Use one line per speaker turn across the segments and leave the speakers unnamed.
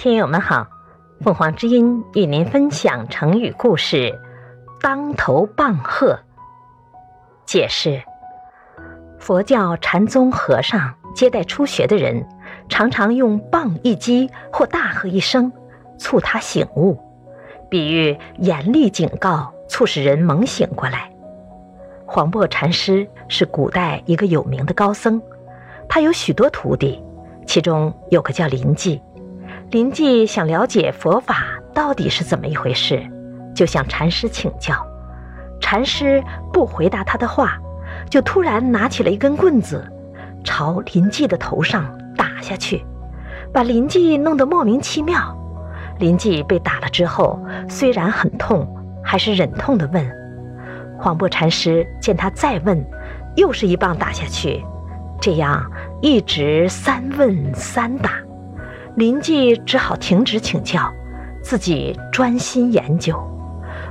听友们好，凤凰之音与您分享成语故事“当头棒喝”。解释：佛教禅宗和尚接待初学的人，常常用棒一击或大喝一声，促他醒悟，比喻严厉警告，促使人猛醒过来。黄檗禅师是古代一个有名的高僧，他有许多徒弟，其中有个叫林济。林记想了解佛法到底是怎么一回事，就向禅师请教。禅师不回答他的话，就突然拿起了一根棍子，朝林记的头上打下去，把林记弄得莫名其妙。林记被打了之后，虽然很痛，还是忍痛地问：“黄檗禅师，见他再问，又是一棒打下去，这样一直三问三打。”林记只好停止请教，自己专心研究。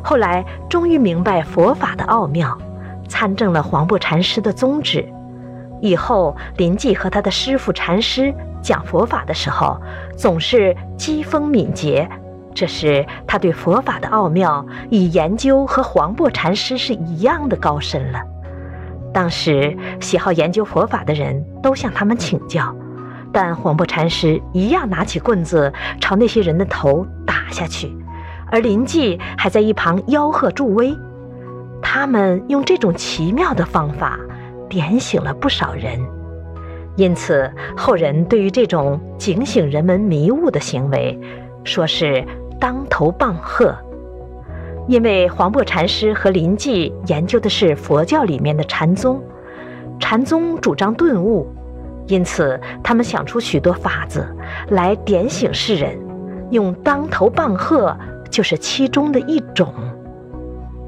后来终于明白佛法的奥妙，参证了黄檗禅师的宗旨。以后林记和他的师傅禅师讲佛法的时候，总是机锋敏捷，这是他对佛法的奥妙以研究和黄檗禅师是一样的高深了。当时喜好研究佛法的人都向他们请教。但黄檗禅师一样拿起棍子朝那些人的头打下去，而林记还在一旁吆喝助威。他们用这种奇妙的方法点醒了不少人，因此后人对于这种警醒人们迷雾的行为，说是当头棒喝。因为黄檗禅师和林记研究的是佛教里面的禅宗，禅宗主张顿悟。因此，他们想出许多法子来点醒世人，用当头棒喝就是其中的一种。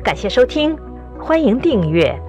感谢收听，欢迎订阅。